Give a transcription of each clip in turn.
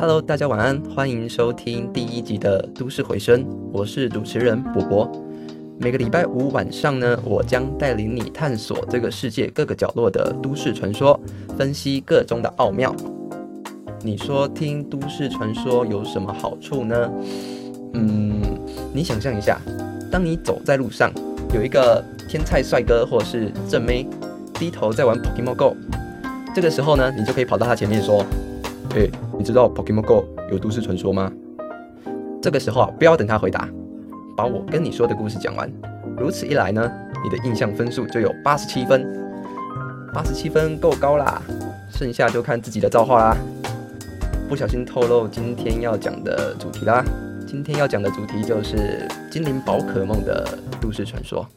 Hello，大家晚安，欢迎收听第一集的《都市回声》，我是主持人博博。每个礼拜五晚上呢，我将带领你探索这个世界各个角落的都市传说，分析各中的奥妙。你说听都市传说有什么好处呢？嗯，你想象一下，当你走在路上，有一个天菜帅哥或是正妹低头在玩 Pokemon Go，这个时候呢，你就可以跑到他前面说：“哎，你知道 Pokemon Go 有都市传说吗？”这个时候啊，不要等他回答，把我跟你说的故事讲完。如此一来呢，你的印象分数就有八十七分，八十七分够高啦，剩下就看自己的造化啦。不小心透露今天要讲的主题啦。今天要讲的主题就是精灵宝可梦的都市传说。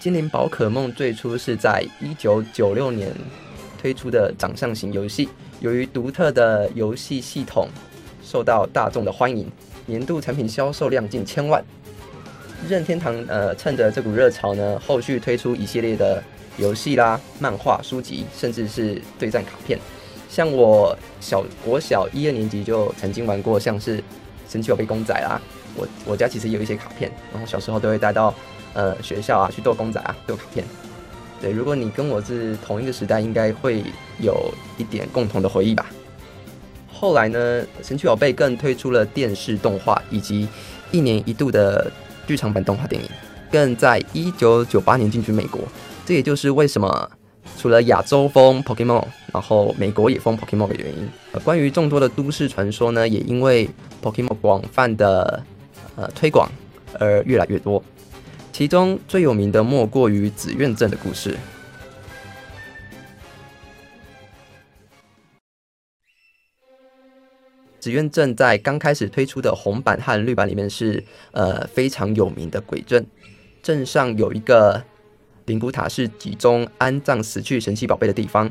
精灵宝可梦最初是在一九九六年推出的掌上型游戏，由于独特的游戏系统受到大众的欢迎，年度产品销售量近千万。任天堂呃趁着这股热潮呢，后续推出一系列的游戏啦、漫画、书籍，甚至是对战卡片。像我小国小一二年级就曾经玩过，像是神奇宝贝公仔啦，我我家其实有一些卡片，然后小时候都会带到呃学校啊去做公仔啊做卡片。对，如果你跟我是同一个时代，应该会有一点共同的回忆吧。后来呢，神奇宝贝更推出了电视动画以及一年一度的剧场版动画电影，更在一九九八年进军美国。这也就是为什么。除了亚洲风 Pokemon，然后美国也风 Pokemon 的原因，关于众多的都市传说呢，也因为 Pokemon 广泛的呃推广而越来越多。其中最有名的莫过于紫苑镇的故事。紫苑镇在刚开始推出的红版和绿版里面是呃非常有名的鬼镇，镇上有一个。灵骨塔是集中安葬死去神奇宝贝的地方。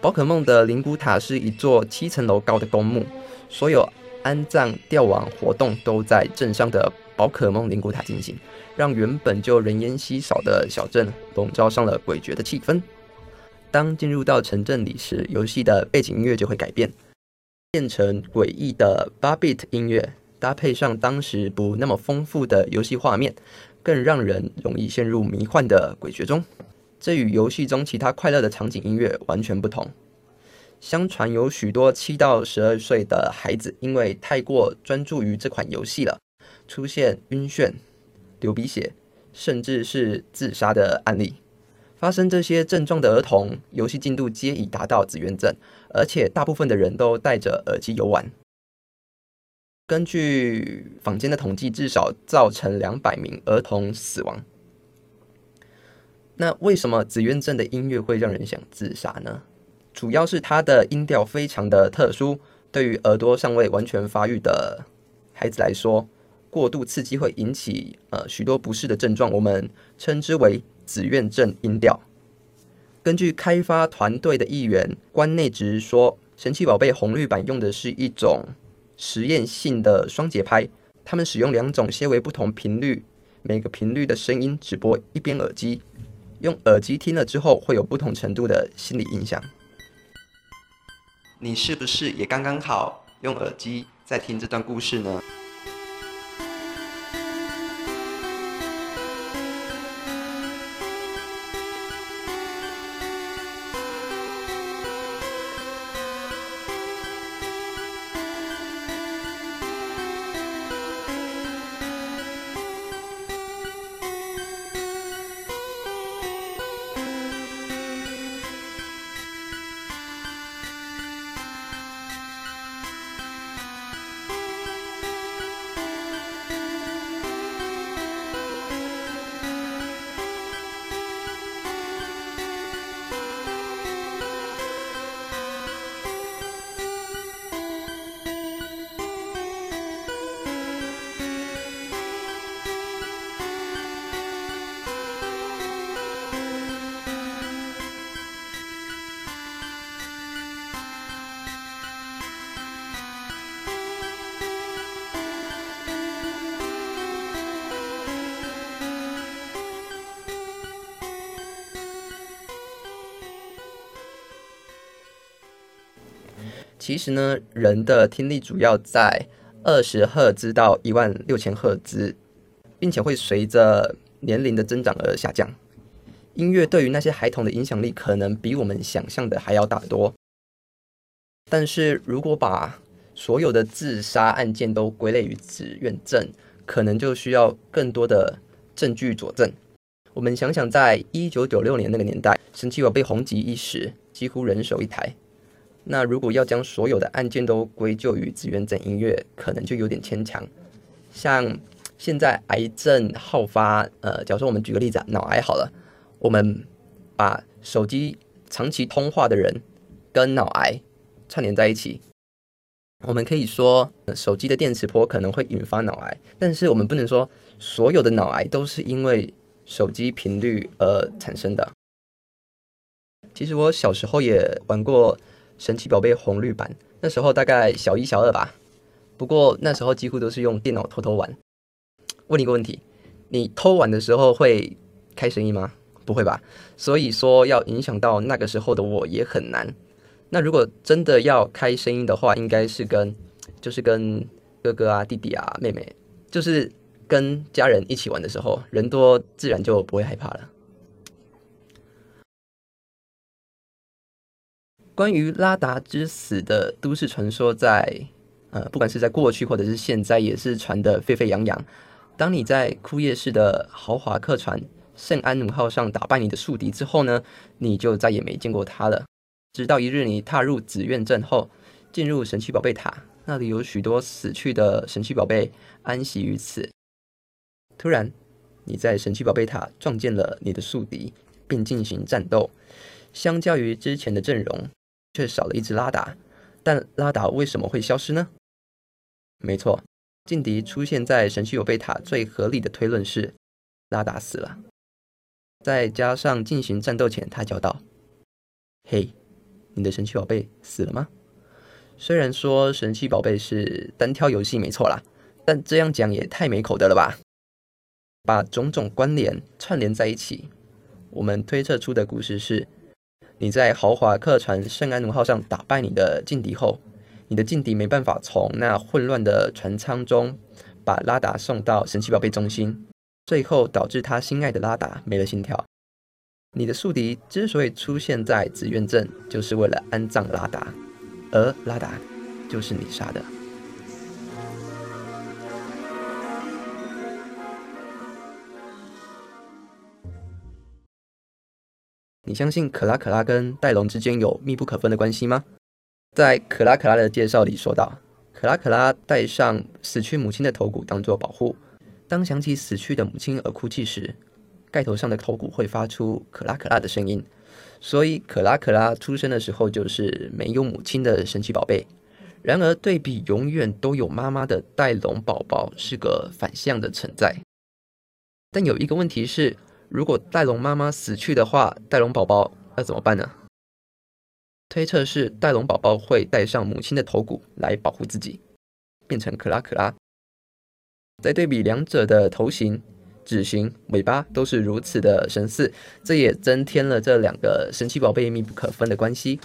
宝可梦的灵骨塔是一座七层楼高的公墓，所有安葬吊亡活动都在镇上的宝可梦灵骨塔进行，让原本就人烟稀少的小镇笼罩上了诡谲的气氛。当进入到城镇里时，游戏的背景音乐就会改变，变成诡异的八 bit 音乐，搭配上当时不那么丰富的游戏画面。更让人容易陷入迷幻的诡谲中，这与游戏中其他快乐的场景音乐完全不同。相传有许多七到十二岁的孩子因为太过专注于这款游戏了，出现晕眩、流鼻血，甚至是自杀的案例。发生这些症状的儿童，游戏进度皆已达到紫渊症，而且大部分的人都戴着耳机游玩。根据坊间的统计，至少造成两百名儿童死亡。那为什么紫渊镇的音乐会让人想自杀呢？主要是它的音调非常的特殊，对于耳朵尚未完全发育的孩子来说，过度刺激会引起呃许多不适的症状，我们称之为紫渊镇音调。根据开发团队的一员关内直说，神奇宝贝红绿版用的是一种。实验性的双节拍，他们使用两种些微不同频率，每个频率的声音只播一边耳机，用耳机听了之后会有不同程度的心理影响。你是不是也刚刚好用耳机在听这段故事呢？其实呢，人的听力主要在二十赫兹到一万六千赫兹，并且会随着年龄的增长而下降。音乐对于那些孩童的影响力，可能比我们想象的还要大得多。但是如果把所有的自杀案件都归类于紫苑症，可能就需要更多的证据佐证。我们想想，在一九九六年那个年代，神奇宝贝红极一时，几乎人手一台。那如果要将所有的案件都归咎于资源整音乐，可能就有点牵强。像现在癌症好发，呃，假如说我们举个例子啊，脑癌好了，我们把手机长期通话的人跟脑癌串联在一起，我们可以说手机的电磁波可能会引发脑癌，但是我们不能说所有的脑癌都是因为手机频率而产生的。其实我小时候也玩过。神奇宝贝红绿版，那时候大概小一、小二吧。不过那时候几乎都是用电脑偷偷玩。问你一个问题：你偷玩的时候会开声音吗？不会吧。所以说要影响到那个时候的我也很难。那如果真的要开声音的话，应该是跟就是跟哥哥啊、弟弟啊、妹妹，就是跟家人一起玩的时候，人多自然就不会害怕了。关于拉达之死的都市传说，在呃，不管是在过去或者是现在，也是传得沸沸扬扬。当你在枯叶市的豪华客船圣安努号上打败你的宿敌之后呢，你就再也没见过他了。直到一日，你踏入紫苑镇后，进入神奇宝贝塔，那里有许多死去的神奇宝贝安息于此。突然，你在神奇宝贝塔撞见了你的宿敌，并进行战斗。相较于之前的阵容。却少了一只拉达，但拉达为什么会消失呢？没错，劲敌出现在神奇宝贝塔，最合理的推论是拉达死了。再加上进行战斗前，他叫道：“嘿，你的神奇宝贝死了吗？”虽然说神奇宝贝是单挑游戏没错啦，但这样讲也太没口德了吧？把种种关联串联在一起，我们推测出的故事是。你在豪华客船圣安奴号上打败你的劲敌后，你的劲敌没办法从那混乱的船舱中把拉达送到神奇宝贝中心，最后导致他心爱的拉达没了心跳。你的宿敌之所以出现在紫苑镇，就是为了安葬拉达，而拉达就是你杀的。你相信可拉可拉跟戴龙之间有密不可分的关系吗？在可拉可拉的介绍里说道，可拉可拉戴上死去母亲的头骨当做保护，当想起死去的母亲而哭泣时，盖头上的头骨会发出可拉可拉的声音。所以可拉可拉出生的时候就是没有母亲的神奇宝贝。然而对比永远都有妈妈的戴龙宝宝是个反向的存在。但有一个问题是。如果戴龙妈妈死去的话，戴龙宝宝要怎么办呢？推测是戴龙宝宝会带上母亲的头骨来保护自己，变成可拉可拉。再对比两者的头型、指型、尾巴都是如此的神似，这也增添了这两个神奇宝贝密不可分的关系。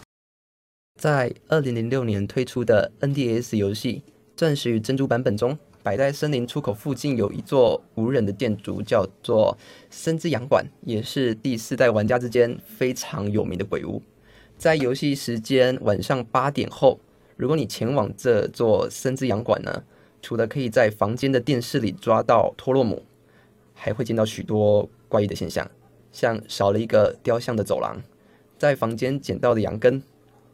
在二零零六年推出的 NDS 游戏《钻石与珍珠》版本中。百代森林出口附近有一座无人的建筑，叫做森之洋馆，也是第四代玩家之间非常有名的鬼屋。在游戏时间晚上八点后，如果你前往这座森之洋馆呢，除了可以在房间的电视里抓到托洛姆，还会见到许多怪异的现象，像少了一个雕像的走廊，在房间捡到的羊羹，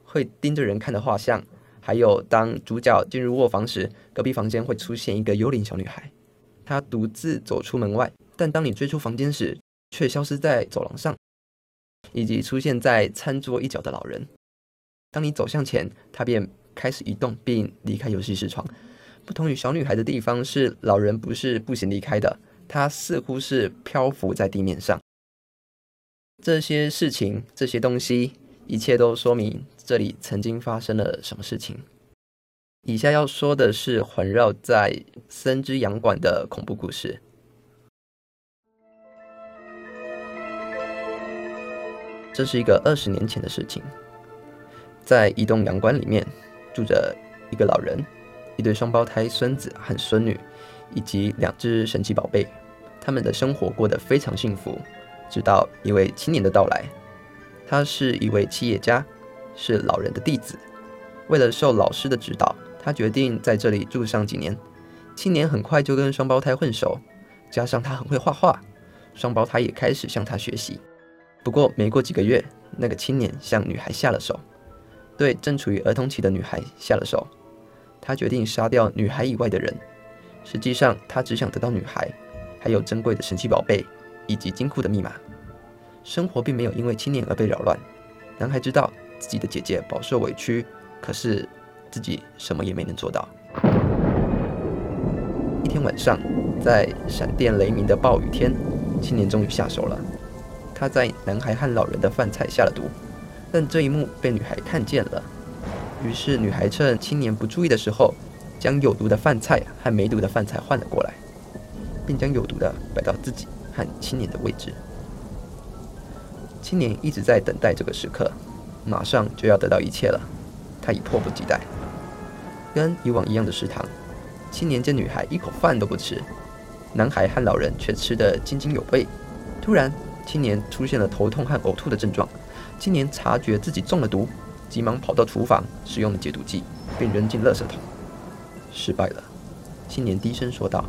会盯着人看的画像。还有，当主角进入卧房时，隔壁房间会出现一个幽灵小女孩，她独自走出门外，但当你追出房间时，却消失在走廊上，以及出现在餐桌一角的老人。当你走向前，他便开始移动并离开游戏视窗。不同于小女孩的地方是，老人不是步行离开的，他似乎是漂浮在地面上。这些事情，这些东西。一切都说明这里曾经发生了什么事情。以下要说的是环绕在森之洋馆的恐怖故事。这是一个二十年前的事情，在一栋洋馆里面住着一个老人、一对双胞胎孙子和孙女，以及两只神奇宝贝。他们的生活过得非常幸福，直到一位青年的到来。他是一位企业家，是老人的弟子。为了受老师的指导，他决定在这里住上几年。青年很快就跟双胞胎混熟，加上他很会画画，双胞胎也开始向他学习。不过没过几个月，那个青年向女孩下了手，对正处于儿童期的女孩下了手。他决定杀掉女孩以外的人。实际上，他只想得到女孩，还有珍贵的神奇宝贝以及金库的密码。生活并没有因为青年而被扰乱。男孩知道自己的姐姐饱受委屈，可是自己什么也没能做到。一天晚上，在闪电雷鸣的暴雨天，青年终于下手了。他在男孩和老人的饭菜下了毒，但这一幕被女孩看见了。于是，女孩趁青年不注意的时候，将有毒的饭菜和没毒的饭菜换了过来，并将有毒的摆到自己和青年的位置。青年一直在等待这个时刻，马上就要得到一切了，他已迫不及待。跟以往一样的食堂，青年见女孩一口饭都不吃，男孩和老人却吃得津津有味。突然，青年出现了头痛和呕吐的症状。青年察觉自己中了毒，急忙跑到厨房，使用了解毒剂，并扔进垃圾桶。失败了，青年低声说道。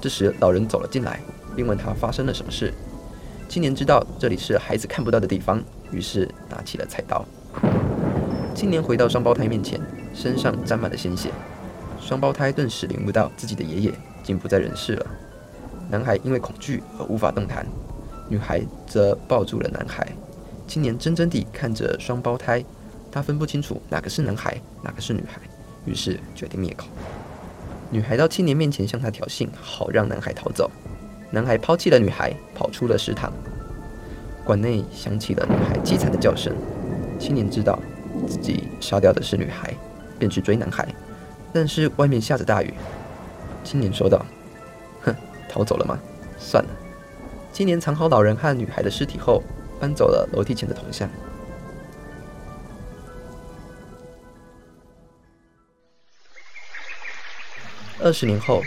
这时，老人走了进来，并问他发生了什么事。青年知道这里是孩子看不到的地方，于是拿起了菜刀。青年回到双胞胎面前，身上沾满了鲜血。双胞胎顿时领悟到自己的爷爷已经不在人世了。男孩因为恐惧而无法动弹，女孩则抱住了男孩。青年怔怔地看着双胞胎，他分不清楚哪个是男孩，哪个是女孩，于是决定灭口。女孩到青年面前向他挑衅，好让男孩逃走。男孩抛弃了女孩，跑出了食堂。馆内响起了女孩凄惨的叫声。青年知道自己杀掉的是女孩，便去追男孩。但是外面下着大雨。青年说道：“哼，逃走了吗？算了。”青年藏好老人和女孩的尸体后，搬走了楼梯前的铜像。二十年后。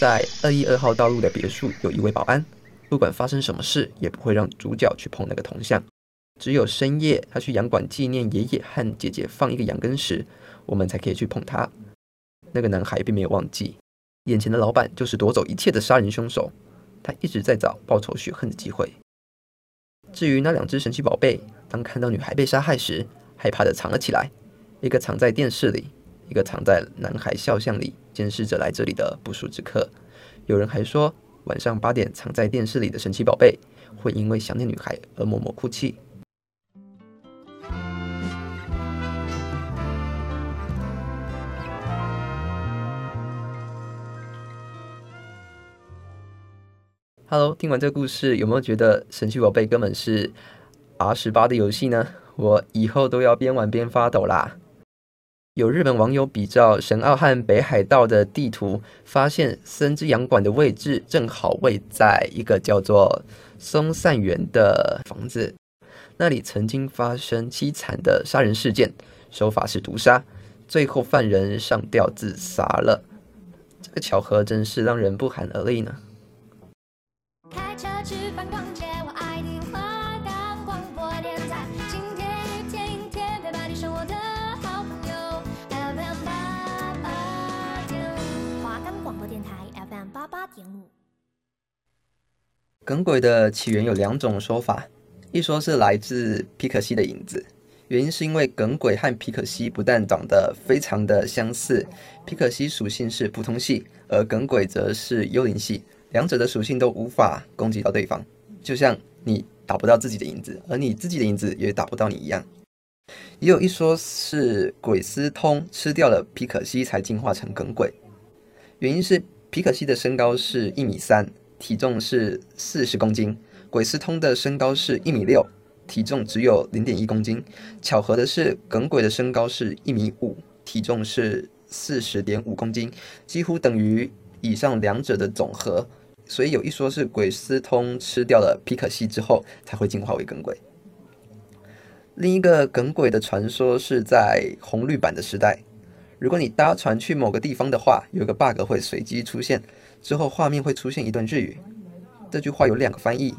在二一二号道路的别墅，有一位保安，不管发生什么事，也不会让主角去碰那个铜像。只有深夜他去洋馆纪念爷爷和姐姐放一个羊羹时，我们才可以去碰它。那个男孩并没有忘记，眼前的老板就是夺走一切的杀人凶手。他一直在找报仇雪恨的机会。至于那两只神奇宝贝，当看到女孩被杀害时，害怕的藏了起来，一个藏在电视里。一个藏在男孩肖像里监视着来这里的不速之客。有人还说，晚上八点藏在电视里的神奇宝贝会因为想念女孩而默默哭泣。Hello，听完这个故事，有没有觉得神奇宝贝根本是 R 十八的游戏呢？我以后都要边玩边发抖啦！有日本网友比照神奥和北海道的地图，发现森之洋馆的位置正好位在一个叫做松散园的房子，那里曾经发生凄惨的杀人事件，手法是毒杀，最后犯人上吊自杀了。这个巧合真是让人不寒而栗呢。耿鬼的起源有两种说法，一说是来自皮可西的影子，原因是因为耿鬼和皮可西不但长得非常的相似，皮可西属性是普通系，而耿鬼则是幽灵系，两者的属性都无法攻击到对方，就像你打不到自己的影子，而你自己的影子也打不到你一样。也有一说是鬼斯通吃掉了皮可西才进化成耿鬼，原因是皮可西的身高是一米三。体重是四十公斤，鬼斯通的身高是一米六，体重只有零点一公斤。巧合的是，耿鬼的身高是一米五，体重是四十点五公斤，几乎等于以上两者的总和。所以有一说是鬼斯通吃掉了皮可西之后才会进化为耿鬼。另一个耿鬼的传说是在红绿版的时代，如果你搭船去某个地方的话，有个 bug 会随机出现，之后画面会出现一段日语。这句话有两个翻译，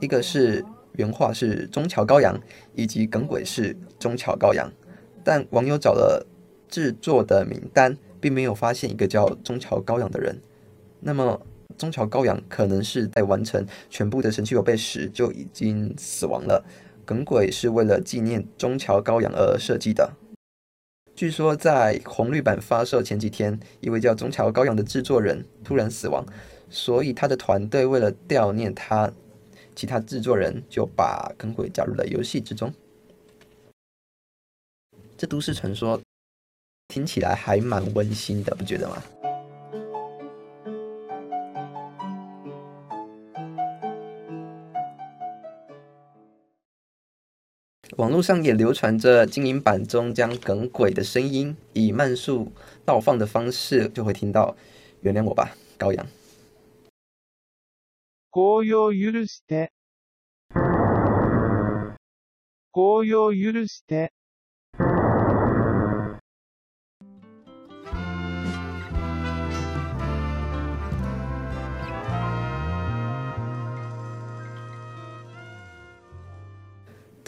一个是原话是中桥高阳，以及梗鬼是中桥高阳。但网友找了制作的名单，并没有发现一个叫中桥高阳的人。那么中桥高阳可能是在完成全部的神奇宝贝时就已经死亡了。耿鬼是为了纪念中桥高阳而设计的。据说在红绿版发售前几天，一位叫中桥高阳的制作人突然死亡，所以他的团队为了悼念他，其他制作人就把耿鬼加入了游戏之中。这都市传说听起来还蛮温馨的，不觉得吗？网络上也流传着精灵版中将耿鬼的声音以慢速倒放的方式，就会听到。原谅我吧，羔羊。高陽許して。高陽許して。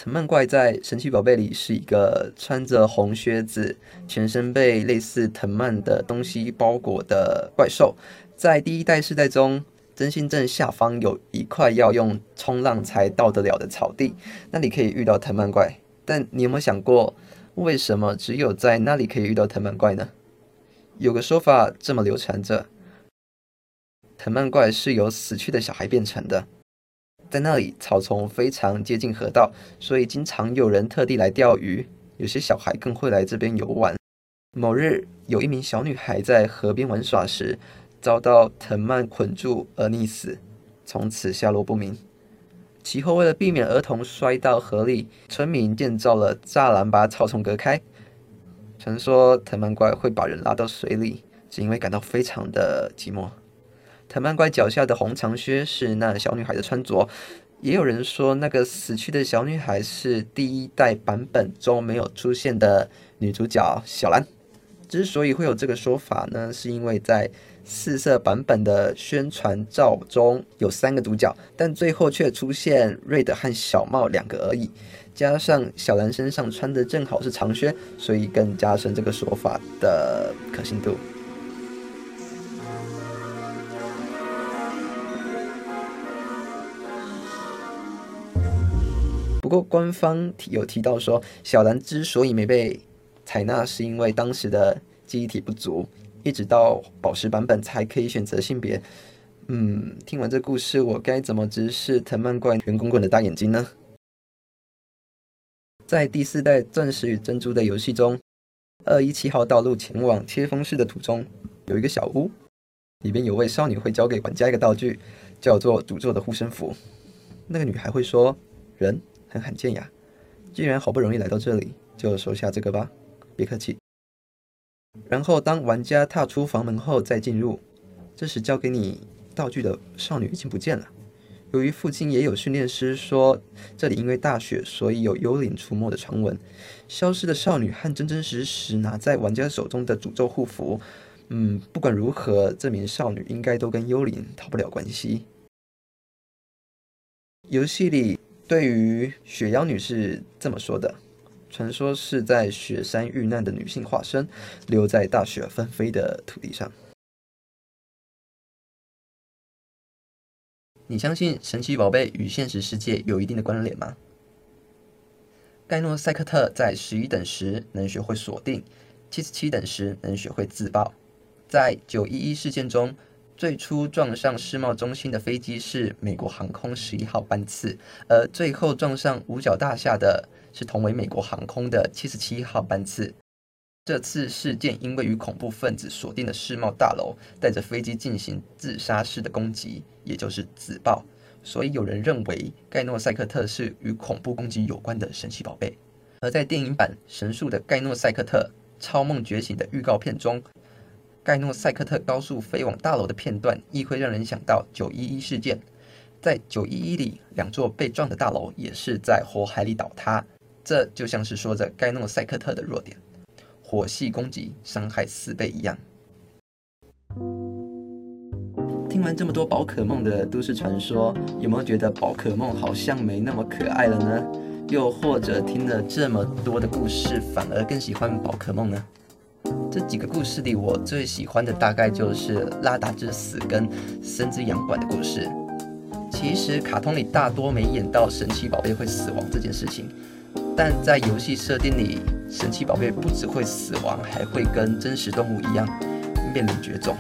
藤蔓怪在神奇宝贝里是一个穿着红靴子、全身被类似藤蔓的东西包裹的怪兽。在第一代世代中，真心镇下方有一块要用冲浪才到得了的草地，那里可以遇到藤蔓怪。但你有没有想过，为什么只有在那里可以遇到藤蔓怪呢？有个说法这么流传着：藤蔓怪是由死去的小孩变成的。在那里，草丛非常接近河道，所以经常有人特地来钓鱼。有些小孩更会来这边游玩。某日，有一名小女孩在河边玩耍时，遭到藤蔓捆住而溺死，从此下落不明。其后，为了避免儿童摔到河里，村民建造了栅栏把草丛隔开。传说藤蔓怪会把人拉到水里，是因为感到非常的寂寞。藤蔓怪脚下的红长靴是那小女孩的穿着，也有人说那个死去的小女孩是第一代版本中没有出现的女主角小兰。之所以会有这个说法呢，是因为在四色版本的宣传照中有三个主角，但最后却出现瑞德和小茂两个而已，加上小兰身上穿的正好是长靴，所以更加深这个说法的可信度。不过，官方有提到说，小兰之所以没被采纳，是因为当时的记忆体不足，一直到宝石版本才可以选择性别。嗯，听完这故事，我该怎么直视藤蔓怪圆滚滚的大眼睛呢？在第四代钻石与珍珠的游戏中，二一七号道路前往切风市的途中，有一个小屋，里边有位少女会交给管家一个道具，叫做诅咒的护身符。那个女孩会说：“人。”很罕见呀！既然好不容易来到这里，就收下这个吧，别客气。然后当玩家踏出房门后再进入，这时交给你道具的少女已经不见了。由于附近也有训练师说这里因为大雪，所以有幽灵出没的传闻。消失的少女和真真实实拿在玩家手中的诅咒护符，嗯，不管如何，这名少女应该都跟幽灵逃不了关系。游戏里。对于雪妖女是这么说的：传说是在雪山遇难的女性化身，留在大雪纷飞的土地上。你相信神奇宝贝与现实世界有一定的关联吗？盖诺赛克特在十一等时能学会锁定，七十七等时能学会自爆。在九一一事件中。最初撞上世贸中心的飞机是美国航空十一号班次，而最后撞上五角大厦的是同为美国航空的七十七号班次。这次事件因为与恐怖分子锁定的世贸大楼，带着飞机进行自杀式的攻击，也就是自爆，所以有人认为盖诺赛克特是与恐怖攻击有关的神奇宝贝。而在电影版《神速的盖诺赛克特：超梦觉醒》的预告片中。盖诺赛克特高速飞往大楼的片段，亦会让人想到九一一事件。在九一一里，两座被撞的大楼也是在火海里倒塌，这就像是说着盖诺赛克特的弱点。火系攻击伤害四倍一样。听完这么多宝可梦的都市传说，有没有觉得宝可梦好像没那么可爱了呢？又或者听了这么多的故事，反而更喜欢宝可梦呢？这几个故事里，我最喜欢的大概就是拉达之死跟森之养馆的故事。其实卡通里大多没演到神奇宝贝会死亡这件事情，但在游戏设定里，神奇宝贝不只会死亡，还会跟真实动物一样面临绝种。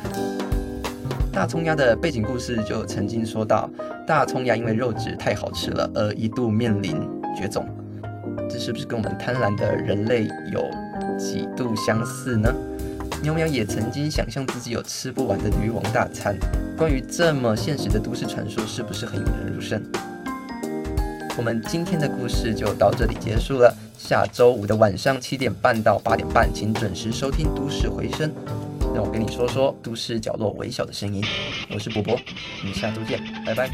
大葱鸭的背景故事就曾经说到，大葱鸭因为肉质太好吃了，而一度面临绝种。这是不是跟我们贪婪的人类有几度相似呢？喵喵也曾经想象自己有吃不完的鱼王大餐。关于这么现实的都市传说，是不是很引人入胜？我们今天的故事就到这里结束了。下周五的晚上七点半到八点半，请准时收听《都市回声》，让我跟你说说都市角落微小的声音。我是博博，我们下周见，拜拜。